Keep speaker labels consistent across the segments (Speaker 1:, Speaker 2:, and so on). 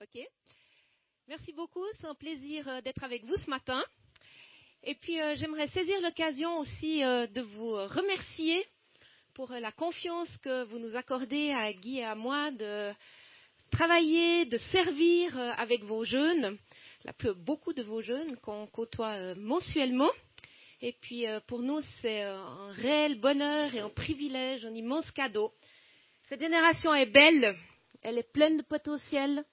Speaker 1: Ok. Merci beaucoup. C'est un plaisir euh, d'être avec vous ce matin. Et puis, euh, j'aimerais saisir l'occasion aussi euh, de vous remercier pour la confiance que vous nous accordez à Guy et à moi de travailler, de servir avec vos jeunes, la plus, beaucoup de vos jeunes qu'on côtoie mensuellement. Et puis, pour nous, c'est un réel bonheur et un privilège, un immense cadeau. Cette génération est belle, elle est pleine de potentiel,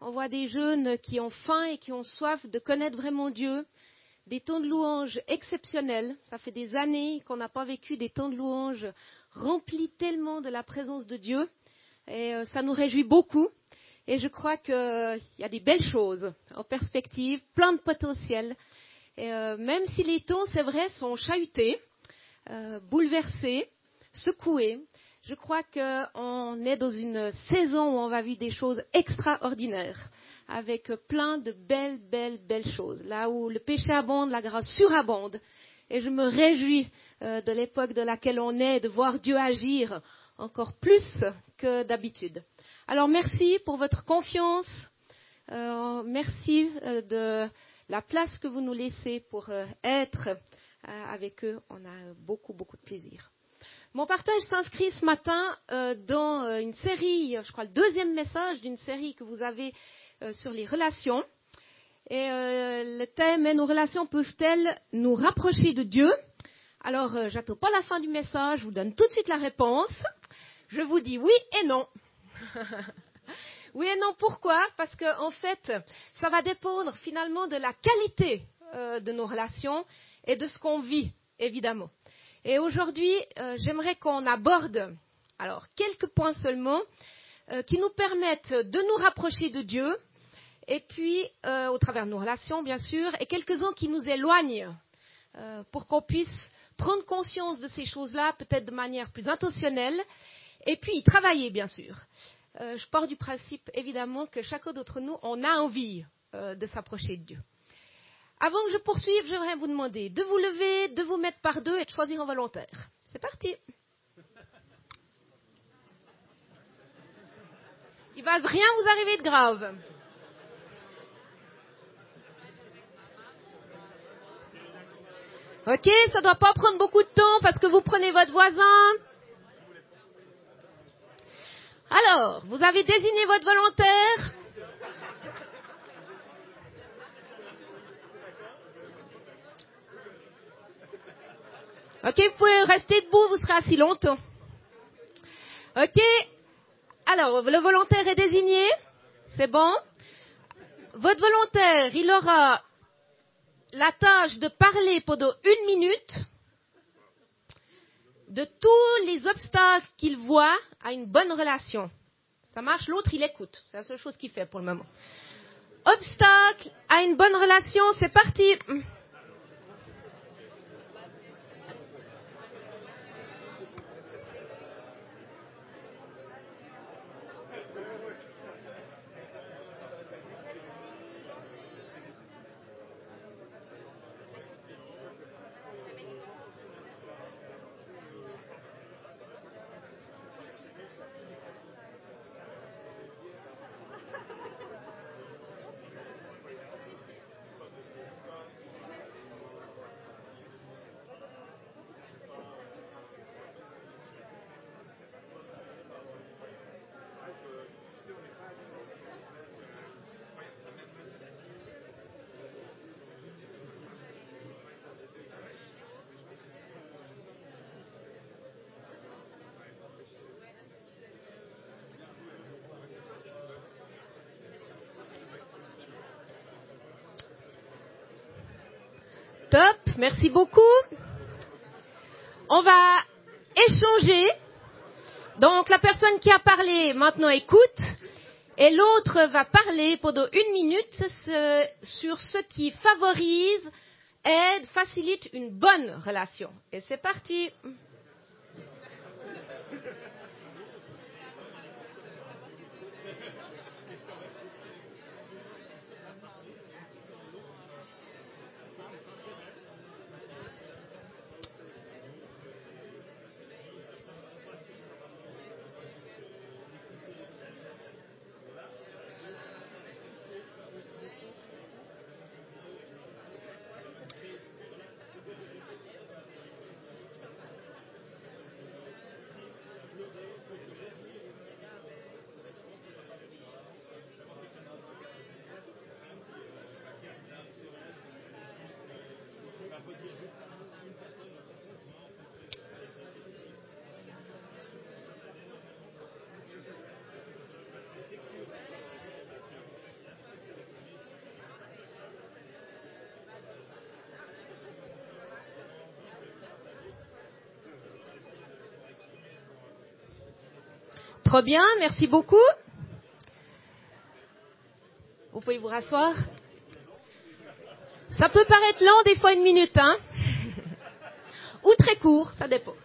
Speaker 1: on voit des jeunes qui ont faim et qui ont soif de connaître vraiment Dieu, des temps de louange exceptionnels. Ça fait des années qu'on n'a pas vécu des temps de louange remplis tellement de la présence de Dieu. Et euh, ça nous réjouit beaucoup. Et je crois qu'il y a des belles choses en perspective, plein de potentiel. Euh, même si les temps, c'est vrai, sont chahutés, euh, bouleversés, secoués, je crois qu'on est dans une saison où on va vivre des choses extraordinaires, avec plein de belles, belles, belles choses. Là où le péché abonde, la grâce surabonde. Et je me réjouis euh, de l'époque de laquelle on est, de voir Dieu agir encore plus que d'habitude. Alors merci pour votre confiance. Euh, merci euh, de la place que vous nous laissez pour être avec eux. On a beaucoup, beaucoup de plaisir. Mon partage s'inscrit ce matin euh, dans euh, une série, je crois le deuxième message d'une série que vous avez euh, sur les relations. Et le thème est nos relations peuvent-elles nous rapprocher de Dieu? Alors, j'attends pas la fin du message, je vous donne tout de suite la réponse. Je vous dis oui et non. oui et non, pourquoi? Parce qu'en en fait, ça va dépendre finalement de la qualité de nos relations et de ce qu'on vit, évidemment. Et aujourd'hui, euh, j'aimerais qu'on aborde alors quelques points seulement euh, qui nous permettent de nous rapprocher de Dieu, et puis euh, au travers de nos relations, bien sûr, et quelques-uns qui nous éloignent pour qu'on puisse prendre conscience de ces choses-là, peut-être de manière plus intentionnelle, et puis y travailler, bien sûr. je pars du principe, évidemment, que chacun d'entre nous, on a envie de s'approcher de Dieu. Avant que je poursuive, j'aimerais vous demander de vous lever, de vous mettre par deux et de choisir un volontaire. C'est parti. Il ne va rien vous arriver de grave. Ok, ça ne doit pas prendre beaucoup de temps parce que vous prenez votre voisin. Alors, vous avez désigné votre volontaire. Ok, vous pouvez rester debout, vous serez assis longtemps. Ok, alors le volontaire est désigné, c'est bon. Votre volontaire, il aura la tâche de parler pendant une minute de tous les obstacles qu'il voit à une bonne relation. Ça marche, l'autre il écoute. C'est la seule chose qu'il fait pour le moment. Obstacle à une bonne relation, c'est parti. Top, merci beaucoup. On va échanger. Donc la personne qui a parlé maintenant écoute et l'autre va parler pendant une minute sur ce qui favorise, aide, facilite une bonne relation. Et c'est parti. Trop bien, merci beaucoup. Vous pouvez vous rasseoir. Ça peut paraître lent des fois une minute, hein Ou très court, ça dépend.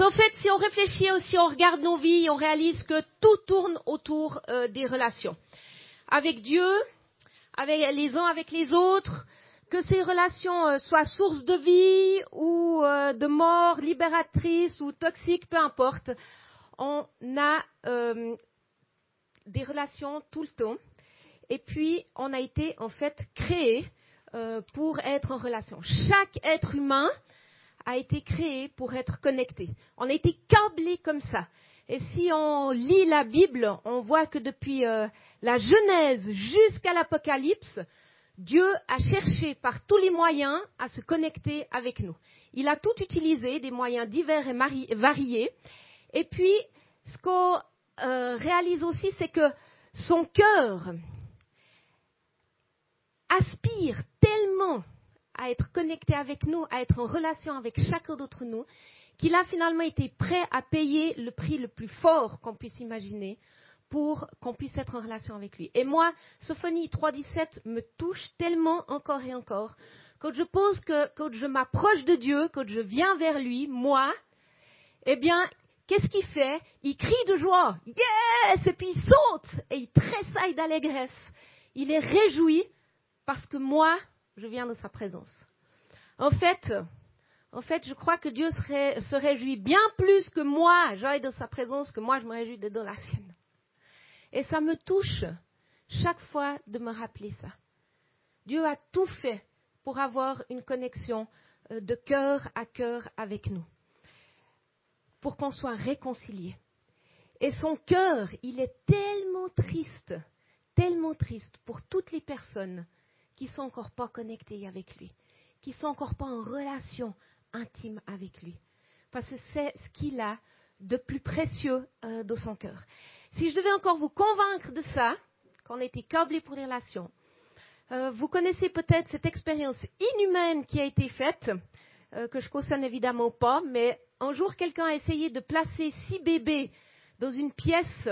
Speaker 1: Au fait, si on réfléchit aussi, on regarde nos vies, on réalise que tout tourne autour euh, des relations. Avec Dieu, avec les uns avec les autres, que ces relations euh, soient source de vie ou euh, de mort, libératrices ou toxiques, peu importe. On a des relations tout le temps. Et puis, on a été en fait créé pour être en relation. Chaque être humain a été créé pour être connecté. On a été câblé comme ça. Et si on lit la Bible, on voit que depuis euh, la Genèse jusqu'à l'Apocalypse, Dieu a cherché par tous les moyens à se connecter avec nous. Il a tout utilisé, des moyens divers et variés. Et puis, ce qu'on euh, réalise aussi, c'est que son cœur aspire tellement à être connecté avec nous, à être en relation avec chacun d'entre nous, qu'il a finalement été prêt à payer le prix le plus fort qu'on puisse imaginer pour qu'on puisse être en relation avec lui. Et moi, Sophonie 3.17 me touche tellement encore et encore. Quand je pense que quand je m'approche de Dieu, quand je viens vers lui, moi, eh bien, qu'est-ce qu'il fait? Il crie de joie, yes Et puis il saute et il tressaille d'allégresse. Il est réjoui parce que moi, je viens de sa présence. En fait, en fait, je crois que Dieu se réjouit bien plus que moi, j'aille de sa présence, que moi je me réjouis de la sienne. Et ça me touche chaque fois de me rappeler ça. Dieu a tout fait pour avoir une connexion euh, de cœur à cœur avec nous, pour qu'on soit réconciliés. Et son cœur, il est tellement triste, tellement triste pour toutes les personnes qui sont encore pas connectés avec lui, qui sont encore pas en relation intime avec lui. Parce que c'est ce qu'il a de plus précieux euh, dans son cœur. Si je devais encore vous convaincre de ça, qu'on a été câblé pour les relations, euh, vous connaissez peut-être cette expérience inhumaine qui a été faite, euh, que je cautionne évidemment pas, mais un jour quelqu'un a essayé de placer six bébés dans une pièce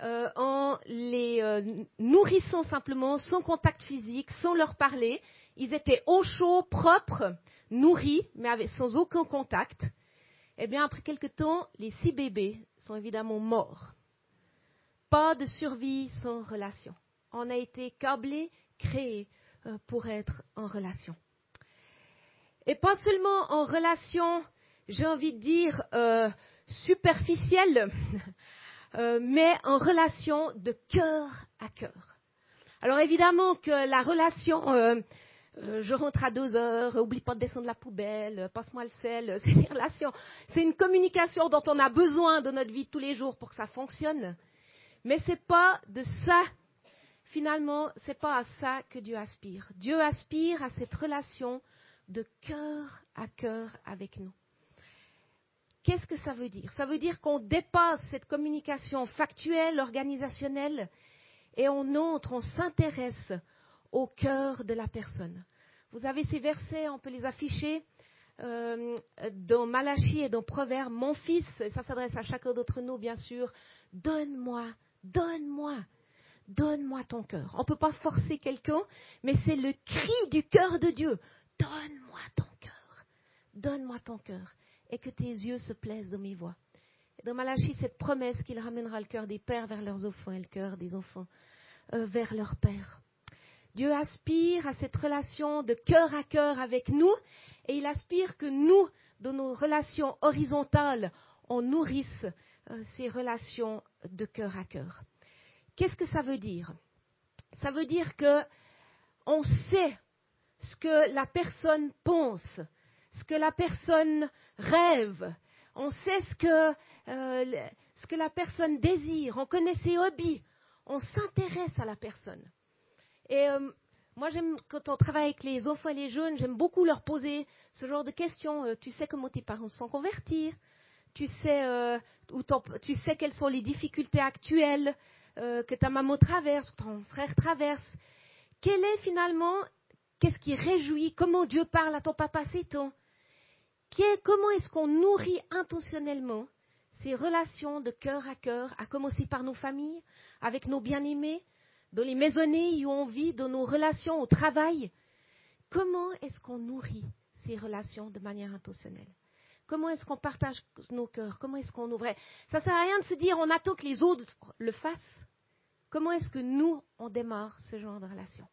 Speaker 1: euh, en les nourrissant simplement, sans contact physique, sans leur parler. Ils étaient au chaud, propres, nourris, mais sans aucun contact. Eh bien, après quelque temps, les six bébés sont évidemment morts. Pas de survie sans relation. On a été câblés, créés euh, pour être en relation. Et pas seulement en relation, j'ai envie de dire, superficielle, Euh, mais en relation de cœur à cœur. Alors évidemment que la relation, euh, euh, je rentre à deux heures, oublie pas de descendre la poubelle, passe-moi le sel, c'est une relation, c'est une communication dont on a besoin dans notre vie tous les jours pour que ça fonctionne. Mais c'est pas de ça, finalement, c'est pas à ça que Dieu aspire. Dieu aspire à cette relation de cœur à cœur avec nous. Qu'est-ce que ça veut dire? Ça veut dire qu'on dépasse cette communication factuelle, organisationnelle, et on entre, on s'intéresse au cœur de la personne. Vous avez ces versets, on peut les afficher euh, dans Malachie et dans Proverbes. Mon fils, ça s'adresse à chacun d'entre nous, bien sûr, donne-moi, donne-moi, donne-moi ton cœur. On ne peut pas forcer quelqu'un, mais c'est le cri du cœur de Dieu. Donne-moi ton cœur, donne-moi ton cœur et que tes yeux se plaisent de mes voix. Et dans Malachie, cette promesse qu'il ramènera le cœur des pères vers leurs enfants et le cœur des enfants euh, vers leur père. Dieu aspire à cette relation de cœur à cœur avec nous et il aspire que nous, dans nos relations horizontales, on nourrisse euh, ces relations de cœur à cœur. Qu'est-ce que ça veut dire? Ça veut dire que on sait ce que la personne pense, ce que la personne rêve, on sait ce que, euh, ce que la personne désire, on connaît ses hobbies, on s'intéresse à la personne. Et euh, moi, j'aime, quand on travaille avec les enfants et les jeunes, j'aime beaucoup leur poser ce genre de questions. Euh, tu sais comment tes parents se sont convertis? Tu sais, tu sais quelles sont les difficultés actuelles que ta maman traverse, que ton frère traverse. Quel est finalement, qu'est-ce qui réjouit, comment Dieu parle à ton papa, c'est ton comment est-ce qu'on nourrit intentionnellement ces relations de cœur à cœur, à commencer par nos familles, avec nos bien-aimés, dans les maisonnées où on vit, dans nos relations au travail? Comment est-ce qu'on nourrit ces relations de manière intentionnelle? Comment est-ce qu'on partage nos cœurs? Comment est-ce qu'on ouvrait? Ça ne sert à rien de se dire on attend que les autres le fassent. Comment est-ce que nous, on démarre ce genre de relation?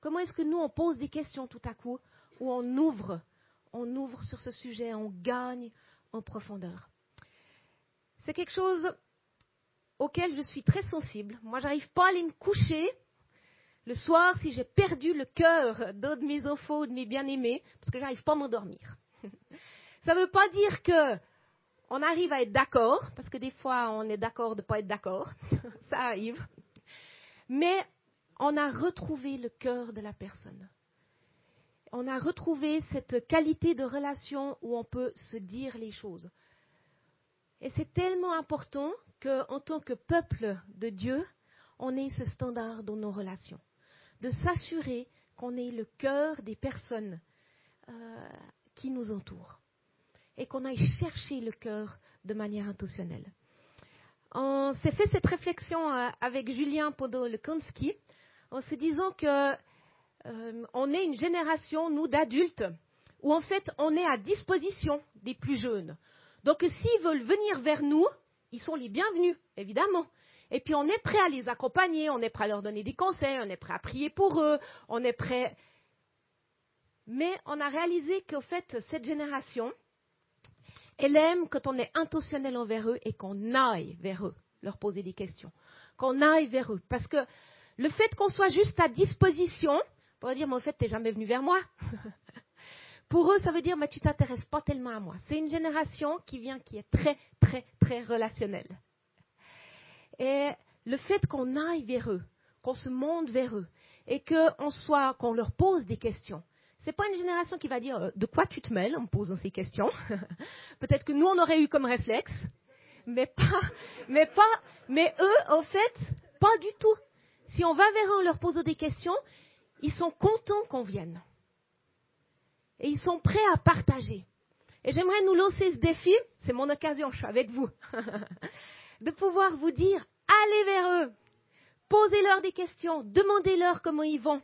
Speaker 1: Comment est-ce que nous, on pose des questions tout à coup, ou on ouvre, on ouvre sur ce sujet, on gagne en profondeur? C'est quelque chose auquel je suis très sensible. Moi, j'arrive pas à aller me coucher le soir si j'ai perdu le cœur d'un de mes enfants ou de mes bien-aimés, parce que j'arrive pas à m'endormir. Ça ne veut pas dire que on arrive à être d'accord, parce que des fois on est d'accord de ne pas être d'accord, ça arrive. Mais on a retrouvé le cœur de la personne. On a retrouvé cette qualité de relation où on peut se dire les choses. Et c'est tellement important qu'en tant que peuple de Dieu, on ait ce standard dans nos relations. De s'assurer qu'on ait le cœur des personnes euh, qui nous entourent et qu'on aille chercher le cœur de manière intentionnelle. On s'est fait cette réflexion euh, avec Julien Podolkonski en se disant que euh, on est une génération, nous, d'adultes, où en fait on est à disposition des plus jeunes. Donc s'ils veulent venir vers nous, ils sont les bienvenus, évidemment. Et puis on est prêt à les accompagner, on est prêt à leur donner des conseils, on est prêt à prier pour eux, on est prêt. Mais on a réalisé qu'en fait, cette génération, elle aime quand on est intentionnel envers eux et qu'on aille vers eux, leur poser des questions. Qu'on aille vers eux. Parce que le fait qu'on soit juste à disposition, on pourrait dire, mais en fait, tu n'es jamais venu vers moi. Pour eux, ça veut dire, mais tu t'intéresses pas tellement à moi. C'est une génération qui vient, qui est très, très, très relationnelle. Et le fait qu'on aille vers eux, qu'on se monte vers eux, et qu'on soit, qu'on leur pose des questions, n'est pas une génération qui va dire euh, de quoi tu te mêles en posant ces questions. Peut-être que nous on aurait eu comme réflexe, mais pas, mais pas, mais eux au fait pas du tout. Si on va vers eux en leur posant des questions, ils sont contents qu'on vienne et ils sont prêts à partager. Et j'aimerais nous lancer ce défi, c'est mon occasion, je suis avec vous, de pouvoir vous dire allez vers eux, posez-leur des questions, demandez-leur comment ils vont.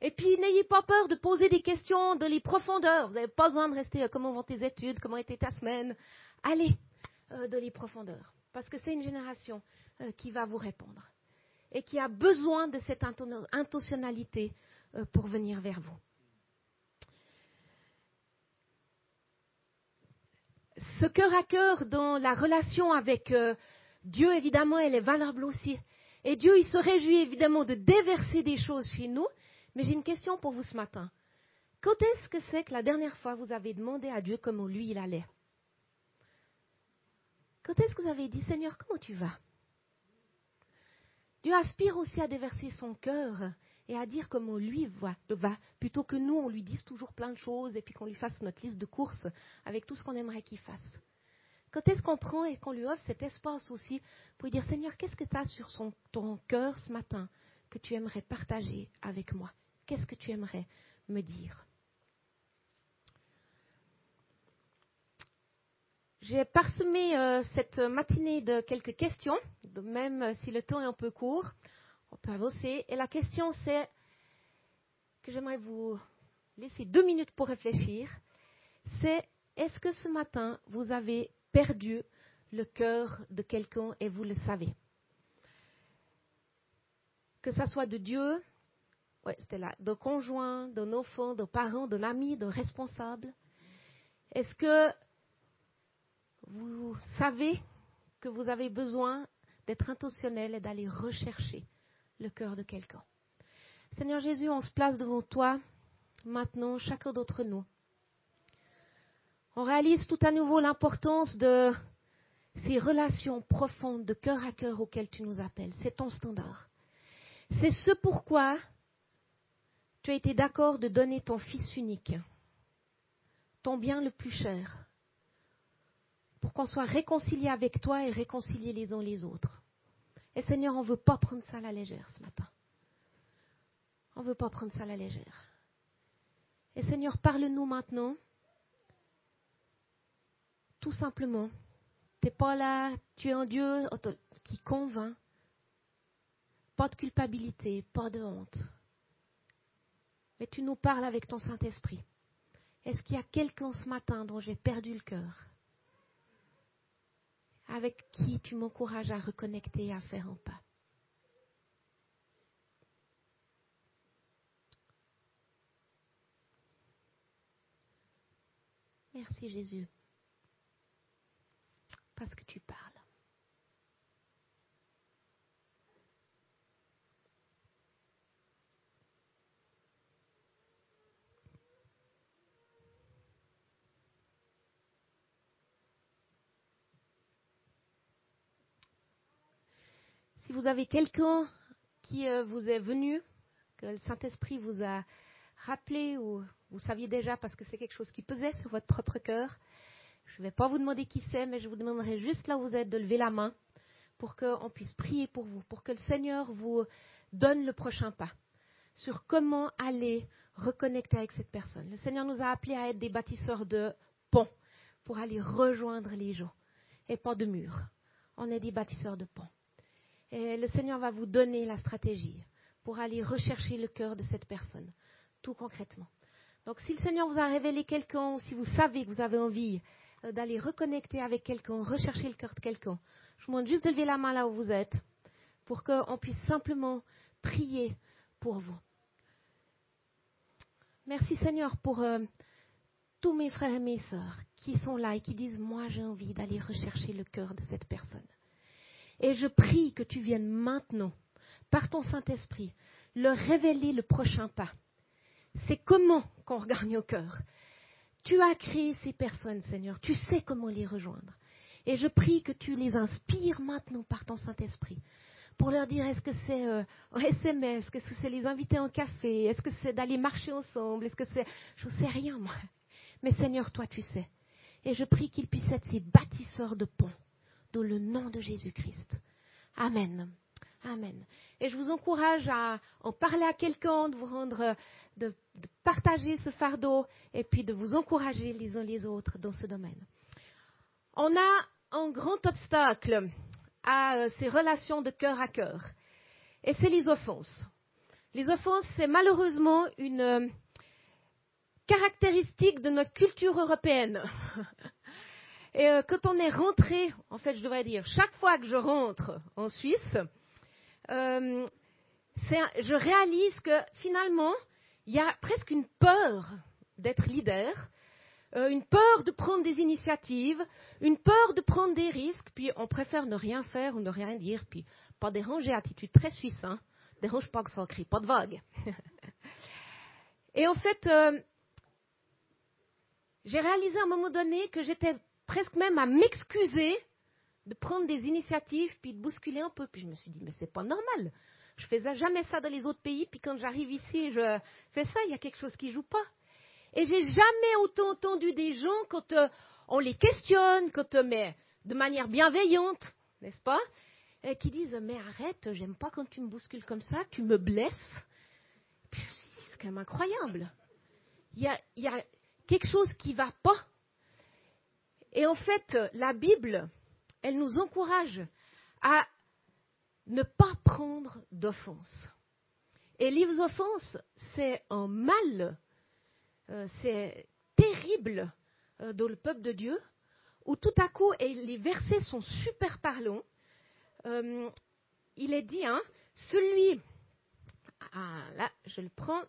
Speaker 1: Et puis, n'ayez pas peur de poser des questions de les profondeurs. Vous n'avez pas besoin de rester euh, comment vont tes études, comment était ta semaine. Allez euh, de les profondeurs. Parce que c'est une génération euh, qui va vous répondre. Et qui a besoin de cette intentionnalité pour venir vers vous. Ce cœur à cœur dans la relation avec Dieu, évidemment, elle est valable aussi. Et Dieu, il se réjouit évidemment de déverser des choses chez nous, mais j'ai une question pour vous ce matin. Quand est-ce que c'est que la dernière fois vous avez demandé à Dieu comment lui il allait? Quand est-ce que vous avez dit Seigneur, comment tu vas? Dieu aspire aussi à déverser son cœur et à dire comment lui va, va, plutôt que nous, on lui dise toujours plein de choses et puis qu'on lui fasse notre liste de courses avec tout ce qu'on aimerait qu'il fasse. Quand est-ce qu'on prend et qu'on lui offre cet espace aussi pour lui dire Seigneur, qu'est-ce que tu as sur ton cœur ce matin que tu aimerais partager avec moi? Qu'est-ce que tu aimerais me dire? J'ai parsemé euh, cette matinée de quelques questions, même si le temps est un peu court, on peut avancer. Et la question c'est que j'aimerais vous laisser deux minutes pour réfléchir. C'est est-ce que ce matin vous avez perdu le cœur de quelqu'un et vous le savez? Que ça soit de Dieu, oui, c'était là. De conjoint, de enfant, de parents, d'un ami, de responsable. Est-ce que vous savez que vous avez besoin d'être intentionnel et d'aller rechercher le cœur de quelqu'un? Seigneur Jésus, on se place devant toi maintenant, chacun d'entre nous. On réalise tout à nouveau l'importance de ces relations profondes de cœur à cœur auxquelles tu nous appelles. C'est ton standard. C'est ce pourquoi tu as été d'accord de donner ton Fils unique, ton bien le plus cher, pour qu'on soit réconcilié avec toi et réconcilié les uns les autres. Et Seigneur, on ne veut pas prendre ça à la légère ce matin. On ne veut pas prendre ça à la légère. Et Seigneur, parle-nous maintenant tout simplement, tu n'es pas là, tu es un Dieu qui convainc. Pas de culpabilité, pas de honte. Mais tu nous parles avec ton Saint-Esprit. Est-ce qu'il y a quelqu'un ce matin dont j'ai perdu le cœur? Avec qui tu m'encourages à reconnecter et à faire un pas? Merci Jésus, parce que tu parles. Si vous avez quelqu'un qui euh, vous est venu, que le Saint-Esprit vous a rappelé ou vous saviez déjà parce que c'est quelque chose qui pesait sur votre propre cœur. Je ne vais pas vous demander qui c'est, mais je vous demanderai juste là où vous êtes de lever la main pour qu'on puisse prier pour vous, pour que le Seigneur vous donne le prochain pas sur comment aller reconnecter avec cette personne. Le Seigneur nous a appelés à être des bâtisseurs de ponts pour aller rejoindre les gens et pas de murs. On est des bâtisseurs de ponts. Le Seigneur va vous donner la stratégie pour aller rechercher le cœur de cette personne, tout concrètement. Donc si le Seigneur vous a révélé quelqu'un, si vous savez que vous avez envie euh, d'aller reconnecter avec quelqu'un, rechercher le cœur de quelqu'un, je vous demande juste de lever la main là où vous êtes, pour qu'on puisse simplement prier pour vous. Merci Seigneur pour euh, tous mes frères et mes sœurs qui sont là et qui disent, moi j'ai envie d'aller rechercher le cœur de cette personne. Et je prie que tu viennes maintenant, par ton Saint-Esprit, leur révéler le prochain pas c'est comment qu'on regagne au cœur. Tu as créé ces personnes, Seigneur. Tu sais comment les rejoindre. Et je prie que tu les inspires maintenant par ton Saint-Esprit pour leur dire est-ce que c'est euh, un SMS, est-ce que c'est les inviter en café, est-ce que c'est d'aller marcher ensemble, est-ce que c'est... Je ne sais rien, moi. Mais Seigneur, toi, tu sais. Et je prie qu'ils puissent être ces bâtisseurs de ponts dans le nom de Jésus-Christ. Amen. Amen. Et je vous encourage à en parler à quelqu'un, de vous rendre, de, partager ce fardeau et puis de vous encourager les uns les autres dans ce domaine. On a un grand obstacle à euh, ces relations de cœur à cœur, et c'est les offenses. Les offenses, c'est malheureusement une euh, caractéristique de notre culture européenne. Et euh, quand on est rentré, en fait, je devrais dire, chaque fois que je rentre en Suisse, euh, je réalise que finalement, il y a presque une peur d'être leader, euh, une peur de prendre des initiatives, une peur de prendre des risques, puis on préfère ne rien faire ou ne rien dire, puis pas déranger, attitude très suisse, hein, dérange pas que ça crie, pas de vague. Et en fait, j'ai réalisé à un moment donné que j'étais presque même à m'excuser de prendre des initiatives puis de bousculer un peu. Puis je me suis dit, mais c'est pas normal. Je faisais jamais ça dans les autres pays, puis quand j'arrive ici, je fais ça, il y a quelque chose qui joue pas. Et j'ai jamais autant entendu des gens quand euh, on les questionne, quand euh, mais de manière bienveillante, n'est-ce pas, et qui disent mais arrête, j'aime pas quand tu me bouscules comme ça, tu me blesses. C'est quand même incroyable. Il y a, y a quelque chose qui va pas. Et en fait, la Bible, elle nous encourage à ne pas prendre d'offense. Et les offenses, c'est un mal, euh, c'est terrible euh, dans le peuple de Dieu, où tout à coup, et les versets sont super parlants, euh, il est dit, hein, celui, ah, là, je le prends,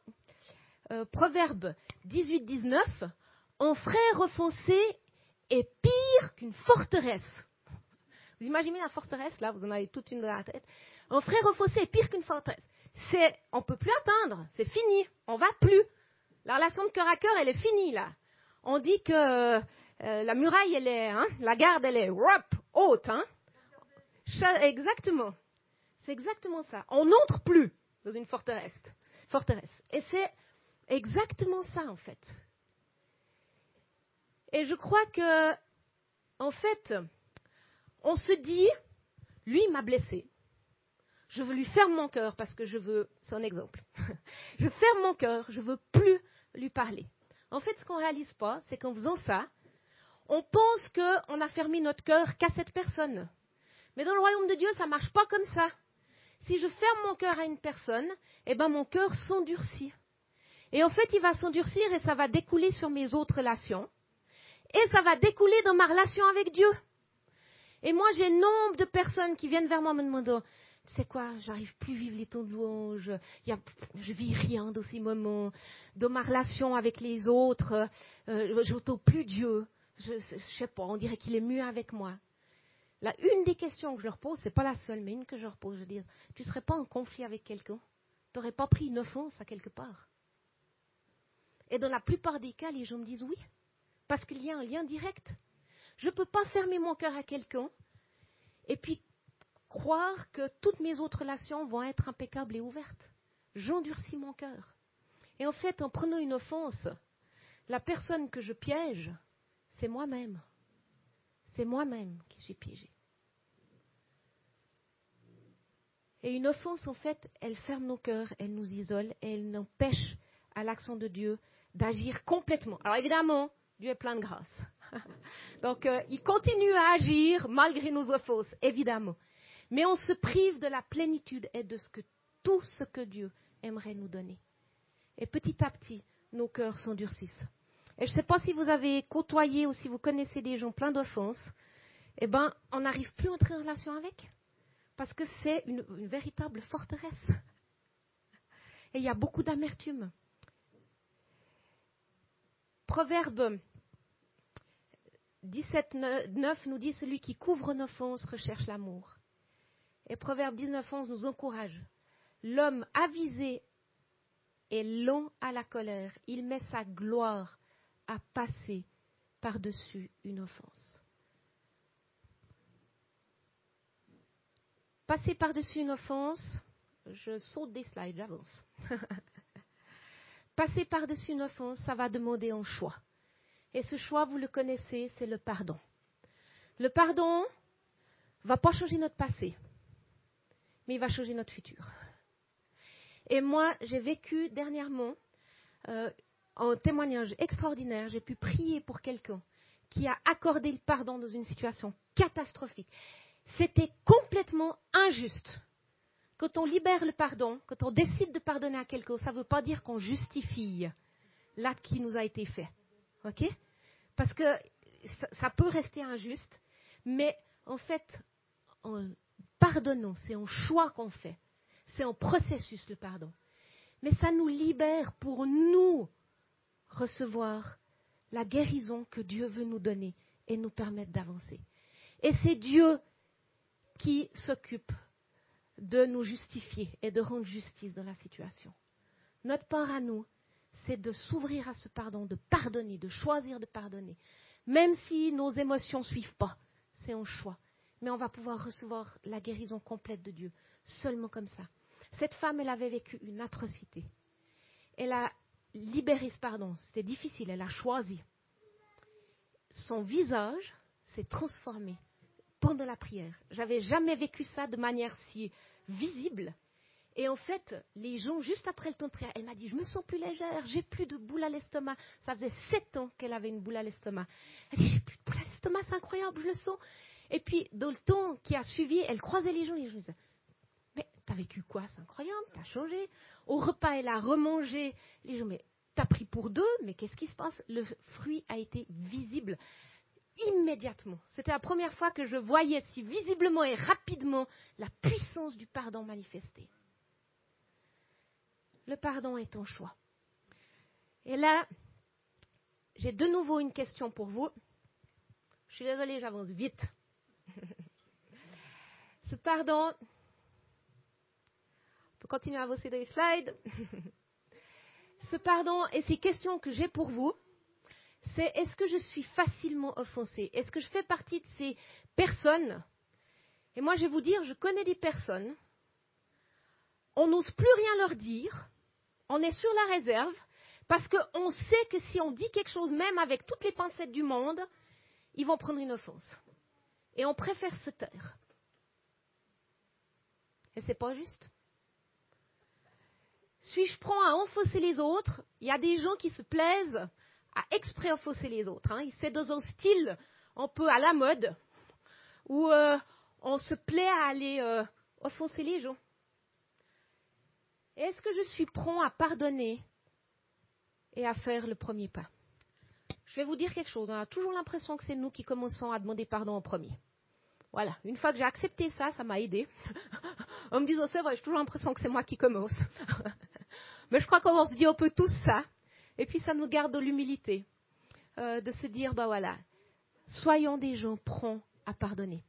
Speaker 1: Proverbe 18-19, un frère offensé forteresse. Vous imaginez la forteresse, là, vous en avez toute une dans la tête. Un frère au est pire qu'une forteresse. C'est, on peut plus atteindre, c'est fini, on va plus. La relation de cœur à cœur, elle est finie, là. On dit que euh, la muraille, elle est, hein, la garde, elle est haute, hein. Exactement. C'est exactement ça. On n'entre plus dans une forteresse. forteresse. Et c'est exactement ça, en fait. Et je crois que, en fait, on se dit, lui m'a blessé. Je veux lui faire mon cœur parce que je veux, c'est un exemple. je ferme mon cœur, je veux plus lui parler. En fait, ce qu'on réalise pas, c'est qu'en faisant ça, on pense qu'on a fermé notre cœur qu'à cette personne. Mais dans le royaume de Dieu, ça ne marche pas comme ça. Si je ferme mon cœur à une personne, eh ben mon cœur s'endurcit. Et en fait, il va s'endurcir et ça va découler sur mes autres relations. Et ça va découler dans ma relation avec Dieu. Et moi, j'ai nombre de personnes qui viennent vers moi me demandant, tu sais quoi, j'arrive plus à vivre les temps de louange, y a, je vis rien dans ces moments, dans ma relation avec les autres, euh, j'entends plus Dieu, je, ne sais pas, on dirait qu'il est mieux avec moi. Là, une des questions que je leur pose, c'est pas la seule, mais une que je leur pose, je dis, tu serais pas en conflit avec quelqu'un? Tu n'aurais pas pris une offense à quelque part? Et dans la plupart des cas, les gens me disent oui, parce qu'il y a un lien direct. Je ne peux pas fermer mon cœur à quelqu'un et puis croire que toutes mes autres relations vont être impeccables et ouvertes. J'endurcis mon cœur. Et en fait, en prenant une offense, la personne que je piège, c'est moi-même. C'est moi-même qui suis piégé. Et une offense, en fait, elle ferme nos cœurs, elle nous isole, et elle n'empêche à l'action de Dieu d'agir complètement. Alors évidemment, Dieu est plein de grâce. Donc, euh, il continue à agir malgré nos offenses, évidemment. Mais on se prive de la plénitude et de ce que, tout ce que Dieu aimerait nous donner. Et petit à petit, nos cœurs s'endurcissent. Et je ne sais pas si vous avez côtoyé ou si vous connaissez des gens pleins d'offenses. Eh bien, on n'arrive plus à entrer en relation avec. Parce que c'est une, une véritable forteresse. Et il y a beaucoup d'amertume. Proverbe 17, 9 nous dit Celui qui couvre une offense recherche l'amour. Et Proverbe 19, 11 nous encourage. L'homme avisé est long à la colère. Il met sa gloire à passer par-dessus une offense. Passer par-dessus une offense, je saute des slides, j'avance. Passer par-dessus une offense, ça va demander un choix. Et ce choix, vous le connaissez, c'est le pardon. Le pardon va pas changer notre passé, mais il va changer notre futur. Et moi, j'ai vécu dernièrement euh, un témoignage extraordinaire. J'ai pu prier pour quelqu'un qui a accordé le pardon dans une situation catastrophique. C'était complètement injuste. Quand on libère le pardon, quand on décide de pardonner à quelqu'un, ça ne veut pas dire qu'on justifie l'acte qui nous a été fait. OK? Parce que ça, peut rester injuste, mais en fait, en pardonnant, c'est un choix qu'on fait. C'est un processus, le pardon. Mais ça nous libère pour nous recevoir la guérison que Dieu veut nous donner et nous permettre d'avancer. Et c'est Dieu qui s'occupe de nous justifier et de rendre justice dans la situation. Notre part à nous, c'est de s'ouvrir à ce pardon, de pardonner, de choisir de pardonner. Même si nos émotions ne suivent pas, c'est un choix. Mais on va pouvoir recevoir la guérison complète de Dieu, seulement comme ça. Cette femme, elle avait vécu une atrocité. Elle a libéré ce pardon. C'était difficile, elle a choisi. Son visage s'est transformé pendant la prière. J'avais jamais vécu ça de manière si visible. Et en fait, les gens, juste après le temps de prière, elle m'a dit, je me sens plus légère, j'ai plus de boule à l'estomac. Ça faisait sept ans qu'elle avait une boule à l'estomac. Elle dit, j'ai plus de boule à l'estomac, c'est incroyable, je le sens. Et puis, dans le temps qui a suivi, elle croisait les gens, les gens disaient, mais t'as vécu quoi? C'est incroyable, t'as changé. Au repas, elle a remangé. Les gens, mais t'as pris pour deux, mais qu'est-ce qui se passe? Le fruit a été visible immédiatement. C'était la première fois que je voyais si visiblement et rapidement la puissance du pardon manifestée. Le pardon est ton choix. Et là, j'ai de nouveau une question pour vous. Je suis désolée, j'avance vite. Ce pardon, on peut continuer à avancer dans les slides. Ce pardon et ces questions que j'ai pour vous, c'est est-ce que je suis facilement offensée? Est-ce que je fais partie de ces personnes? Et moi, je vais vous dire, je connais des personnes, on n'ose plus rien leur dire, on est sur la réserve, parce qu'on sait que si on dit quelque chose, même avec toutes les pincettes du monde, ils vont prendre une offense. Et on préfère se taire. Et c'est pas juste. Si je prends à enfoncer les autres, il y a des gens qui se plaisent à exprès offenser les autres. Hein. C'est dans un style un peu à la mode où euh, on se plaît à aller euh, offenser les gens. Est-ce que je suis prompt à pardonner et à faire le premier pas? Je vais vous dire quelque chose. On a toujours l'impression que c'est nous qui commençons à demander pardon en premier. Voilà, une fois que j'ai accepté ça, ça m'a aidé. en me disant, c'est vrai, j'ai toujours l'impression que c'est moi qui commence. Mais je crois qu'on se dit un peu tous ça. Et puis ça nous garde de l'humilité. Euh, de se dire, ben voilà, soyons des gens prompts à pardonner.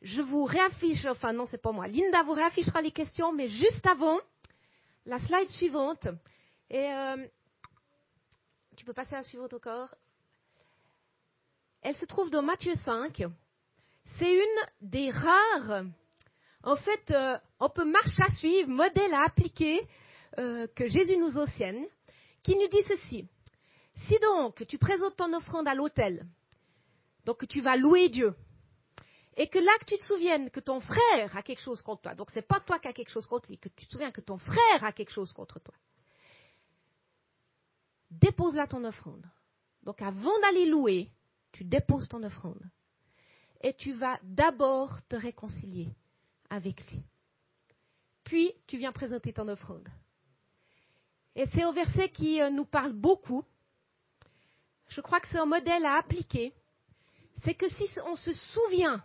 Speaker 1: Je vous réaffiche, enfin non, c'est pas moi. Linda vous réaffichera les questions, mais juste avant, la slide suivante. Et euh, tu peux passer à la suivante encore. Elle se trouve dans Matthieu 5. C'est une des rares, en fait, euh, on peut marche à suivre, modèle à appliquer euh, que Jésus nous enseigne, qui nous dit ceci. Si donc tu présentes ton offrande à l'autel, donc tu vas louer Dieu, et que là que tu te souviennes que ton frère a quelque chose contre toi, donc c'est pas toi qui as quelque chose contre lui, que tu te souviens que ton frère a quelque chose contre toi, dépose là ton offrande. Donc avant d'aller louer, tu déposes ton offrande et tu vas d'abord te réconcilier avec lui. Puis tu viens présenter ton offrande. Et c'est au verset qui euh, nous parle beaucoup. Je crois que c'est un modèle à appliquer. C'est que si on se souvient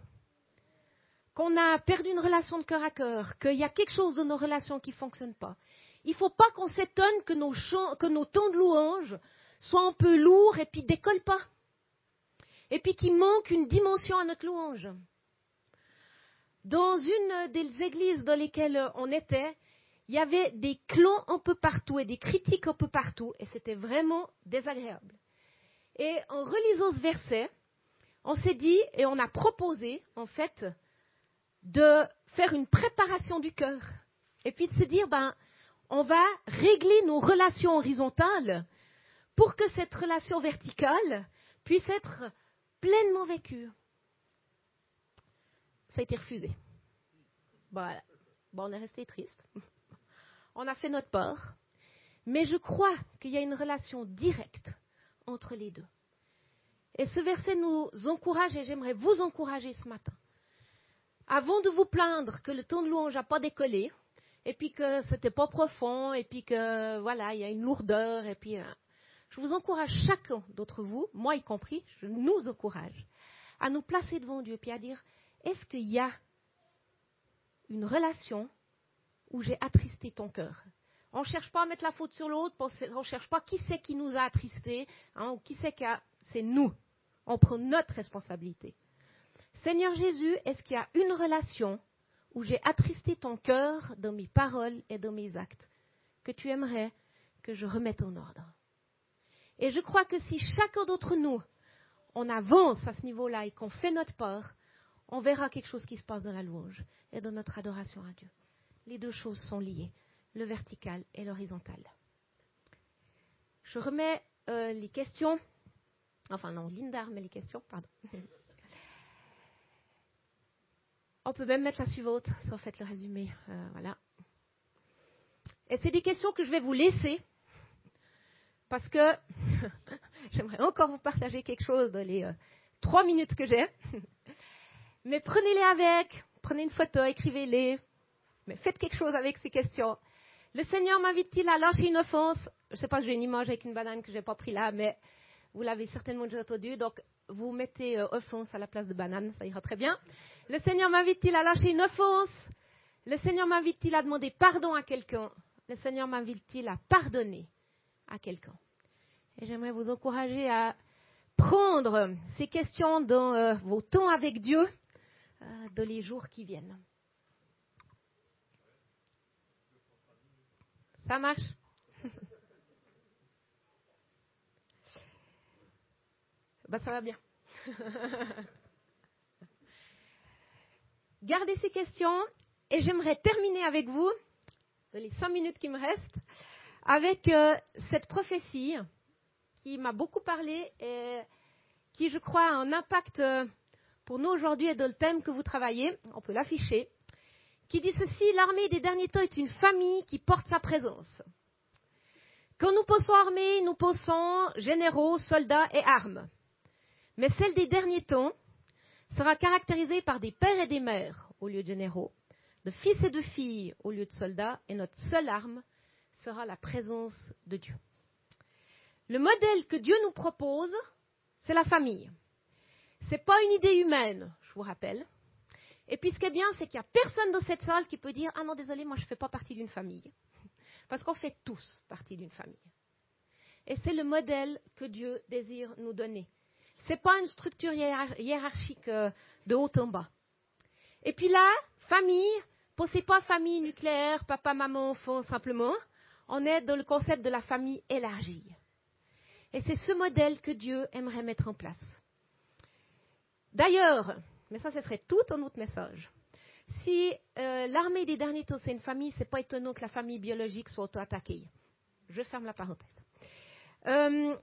Speaker 1: qu'on a perdu une relation de cœur à cœur, qu'il y a quelque chose dans nos relations qui ne fonctionne pas, il ne faut pas qu'on s'étonne que nos, temps de louange soient un peu lourds et puis décollent pas et puis qu'il manque une dimension à notre louange. Dans une des églises dans lesquelles on était, il y avait des clans un peu partout et des critiques un peu partout, et c'était vraiment désagréable. Et en relisant ce verset, on s'est dit et on a proposé, en fait, de faire une préparation du cœur. Et puis de se dire, ben, on va régler nos relations horizontales pour que cette relation verticale puisse être pleinement vécu. Ça a été refusé. Voilà. Bon, on est resté triste. On a fait notre part. Mais je crois qu'il y a une relation directe entre les deux. Et ce verset nous encourage, et j'aimerais vous encourager ce matin. Avant de vous plaindre que le ton de louange n'a pas décollé, et puis que c'était pas profond, et puis que voilà, il y a une lourdeur, et puis hein, je vous encourage chacun d'entre vous, moi y compris, je nous encourage à nous placer devant Dieu puis à dire est-ce qu'il y a une relation où j'ai attristé ton cœur? On ne cherche pas à mettre la faute sur l'autre, on ne cherche pas qui c'est qui nous a attristés, hein, ou qui c'est qui a. C'est nous. On prend notre responsabilité. Seigneur Jésus, est-ce qu'il y a une relation où j'ai attristé ton cœur dans mes paroles et dans mes actes que tu aimerais que je remette en ordre? Et je crois que si chacun d'entre nous, on avance à ce niveau-là et qu'on fait notre part, on verra quelque chose qui se passe dans la louange et dans notre adoration à Dieu. Les deux choses sont liées, le vertical et l'horizontal. Je remets euh, les questions. Enfin non, Linda remet les questions, pardon. On peut même mettre la suivante, ça en fait le résumé. Euh, voilà. Et c'est des questions que je vais vous laisser parce que j'aimerais encore vous partager quelque chose dans les euh, trois minutes que j'ai. mais prenez-les avec, prenez une photo, écrivez-les, mais faites quelque chose avec ces questions. Le Seigneur m'invite-t-il à lâcher une offense? Je ne sais pas, j'ai une image avec une banane que je n'ai pas pris là, mais vous l'avez certainement déjà entendu. Donc, vous mettez euh, offense à la place de banane, ça ira très bien. Le Seigneur m'invite-t-il à lâcher une offense? Le Seigneur m'invite-t-il à demander pardon à quelqu'un? Le Seigneur m'invite-t-il à pardonner à quelqu'un? Et j'aimerais vous encourager à prendre ces questions dans euh, vos temps avec Dieu euh, dans les jours qui viennent. Ça marche? Ben, Ça va bien. Gardez ces questions et j'aimerais terminer avec vous, dans les cinq minutes qui me restent, avec euh, cette prophétie qui m'a beaucoup parlé et qui, je crois, a un impact euh, pour nous aujourd'hui et dans le thème que vous travaillez. On peut l'afficher. Qui dit ceci L'armée des derniers temps est une famille qui porte sa présence. Quand nous pensons armée, nous pensons généraux, soldats et armes. Mais celle des derniers temps sera caractérisée par des pères et des mères au lieu de généraux, de fils et de filles au lieu de soldats, et notre seule arme sera la présence de Dieu. Le modèle que Dieu nous propose, c'est la famille. Ce n'est pas une idée humaine, je vous rappelle. Et puis ce qui est bien, c'est qu'il n'y a personne dans cette salle qui peut dire Ah non, désolé, moi je ne fais pas partie d'une famille. Parce qu'on fait tous partie d'une famille. Et c'est le modèle que Dieu désire nous donner. Ce n'est pas une structure hiérarchique euh, de haut en bas. Et puis là, famille, pensez pas famille nucléaire, papa, maman, enfant, simplement. On est dans le concept de la famille élargie. Et c'est ce modèle que Dieu aimerait mettre en place. D'ailleurs, mais ça, ce serait tout un autre message. Si euh, l'armée des derniers temps, c'est une famille, c'est pas étonnant que la famille biologique soit auto-attaquée. Je ferme la parenthèse. Euh,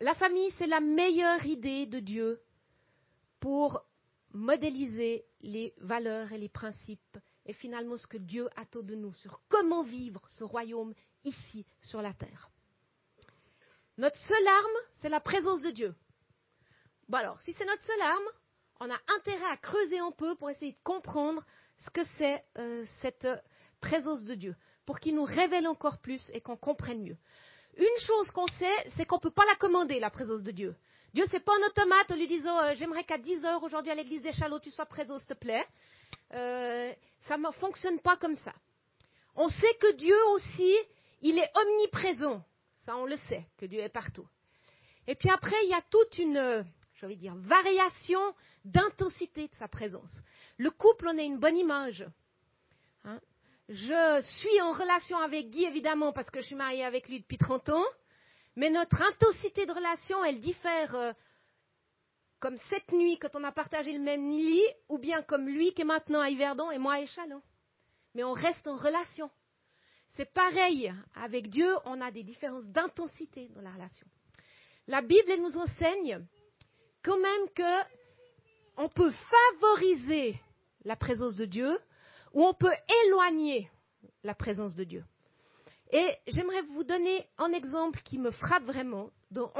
Speaker 1: la famille, c'est la meilleure idée de Dieu pour modéliser les valeurs et les principes et finalement ce que Dieu attend de nous sur comment vivre ce royaume ici sur la terre. Notre seule arme, c'est la présence de Dieu. Bon alors, si c'est notre seule arme, on a intérêt à creuser un peu pour essayer de comprendre ce que c'est euh, cette présence de Dieu, pour qu'il nous révèle encore plus et qu'on comprenne mieux. Une chose qu'on sait, c'est qu'on ne peut pas la commander, la présence de Dieu. Dieu, c'est pas un automate en lui disant euh, J'aimerais qu'à 10 heures aujourd'hui à l'église des Chalots, tu sois présent, s'il te plaît. Euh, ça ne fonctionne pas comme ça. On sait que Dieu aussi, il est omniprésent. Ça, on le sait, que Dieu est partout. Et puis après, il y a toute une, je vais variation d'intensité de sa présence. Le couple en est une bonne image. Je suis en relation avec Guy, évidemment, parce que je suis mariée avec lui depuis 30 ans. Mais notre intensité de relation, elle diffère euh, comme cette nuit quand on a partagé le même lit, ou bien comme lui qui est maintenant à Yverdon et moi à Échalon. Mais on reste en relation. C'est pareil avec Dieu, on a des différences d'intensité dans la relation. La Bible nous enseigne quand même que on peut favoriser la présence de Dieu ou on peut éloigner la présence de Dieu. Et j'aimerais vous donner un exemple qui me frappe vraiment. Dans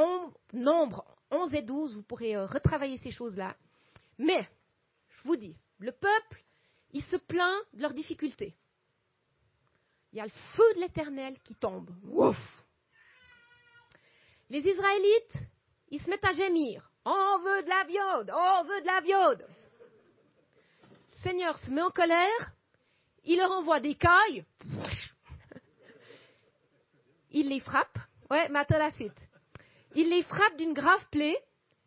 Speaker 1: nombre 11 et 12, vous pourrez euh, retravailler ces choses-là. Mais, je vous dis, le peuple, il se plaint de leurs difficultés. Il y a le feu de l'Éternel qui tombe. Ouf Les Israélites, ils se mettent à gémir. On veut de la viande, on veut de la viande. Le Seigneur se met en colère, il leur envoie des cailles il les frappe. Ouais, mais attends la suite. Il les frappe d'une grave plaie,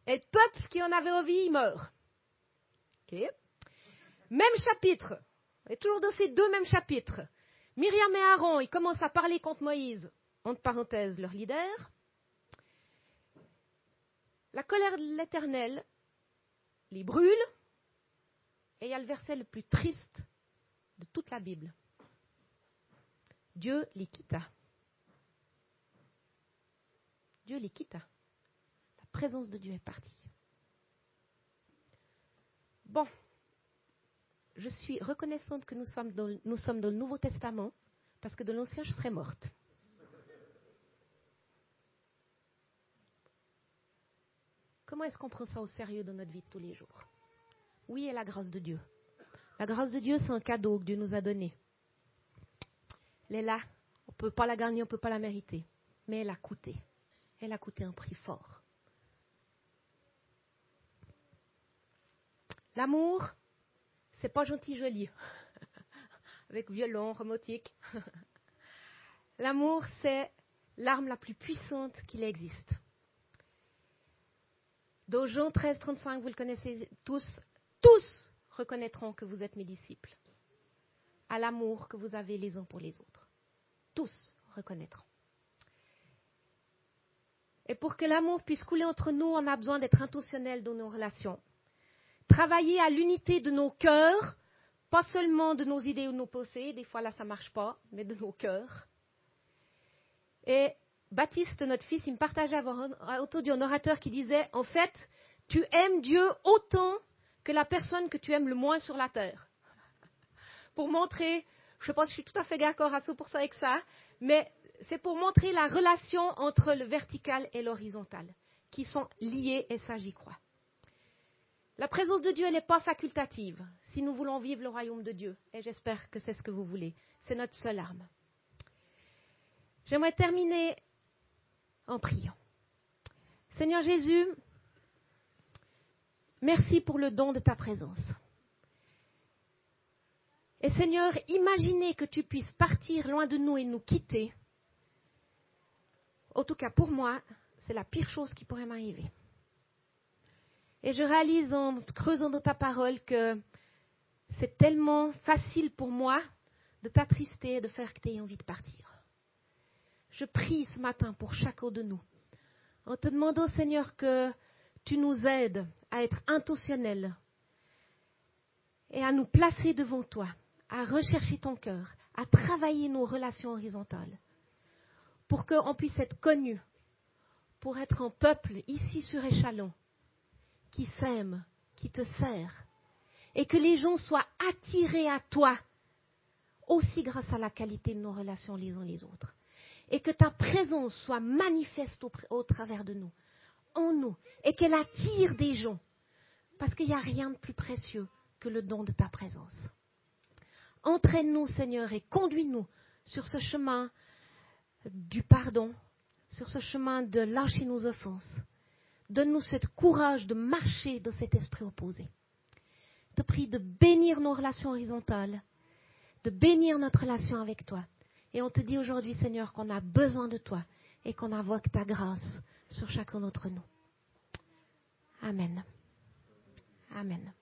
Speaker 1: et le peuple qui en avait envie, il meurt. Ok Même chapitre. Et toujours dans ces deux mêmes chapitres. Myriam et Aaron, ils commencent à parler contre Moïse, entre parenthèses, leur leader. La colère de l'Éternel les brûle, et il y a le verset le plus triste de toute la Bible. Dieu les quitta. Dieu les quitta. La présence de Dieu est partie. Bon, je suis reconnaissante que nous sommes, dans, le Nouveau Testament, parce que de l'Ancien, je serais morte. Comment est-ce qu'on prend ça au sérieux dans notre vie de tous les jours? Oui, et la grâce de Dieu. La grâce de Dieu, c'est un cadeau que Dieu nous a donné. Elle est là. On ne peut pas la gagner, on ne peut pas la mériter. Mais elle a coûté elle a coûté un prix fort. L'amour, c'est pas gentil joli, avec violon, romotique. L'amour, c'est l'arme la plus puissante qu'il existe. Dans Jean 13, 35, vous le connaissez tous, tous reconnaîtront que vous êtes mes disciples, à l'amour que vous avez les uns pour les autres. Tous reconnaîtront. Et pour que l'amour puisse couler entre nous, on a besoin d'être intentionnel dans nos relations. Travailler à l'unité de nos cœurs, pas seulement de nos idées ou de nos pensées, des fois là ça ne marche pas, mais de nos cœurs. Et Baptiste, notre fils, il me partageait autour d'un orateur qui disait, en fait, tu aimes Dieu autant que la personne que tu aimes le moins sur la terre. Pour montrer, je pas si je suis tout à fait d'accord à 100% avec ça, mais c'est pour montrer la relation entre le vertical et l'horizontal, qui sont liés, et ça j'y crois. La présence de Dieu, elle n'est pas facultative si nous voulons vivre le royaume de Dieu, et j'espère que c'est ce que vous voulez. C'est notre seule arme. J'aimerais terminer en priant. Seigneur Jésus, merci pour le don de ta présence. Et Seigneur, imaginez que tu puisses partir loin de nous et nous quitter. En tout cas, pour moi, c'est la pire chose qui pourrait m'arriver. Et je réalise en creusant dans ta parole que c'est tellement facile pour moi de t'attrister et de faire que tu aies envie de partir. Je prie ce matin pour chacun de nous, en te demandant, Seigneur, que tu nous aides à être intentionnels et à nous placer devant toi, à rechercher ton cœur, à travailler nos relations horizontales, pour qu'on puisse être connus, pour être un peuple ici sur Échalon, qui s'aime, qui te sert, et que les gens soient attirés à toi, aussi grâce à la qualité de nos relations les uns les autres, et que ta présence soit manifeste au, travers de nous, en nous, et qu'elle attire des gens, parce qu'il n'y a rien de plus précieux que le don de ta présence. Entraîne-nous, Seigneur, et conduis-nous sur ce chemin du pardon, sur ce chemin de lâcher nos offenses. Donne-nous ce courage de marcher dans cet esprit opposé. Je te prie de bénir nos relations horizontales, de bénir notre relation avec toi. Et on te dit aujourd'hui, Seigneur, qu'on a besoin de toi et qu'on invoque ta grâce sur chacun d'entre nous. Amen. Amen.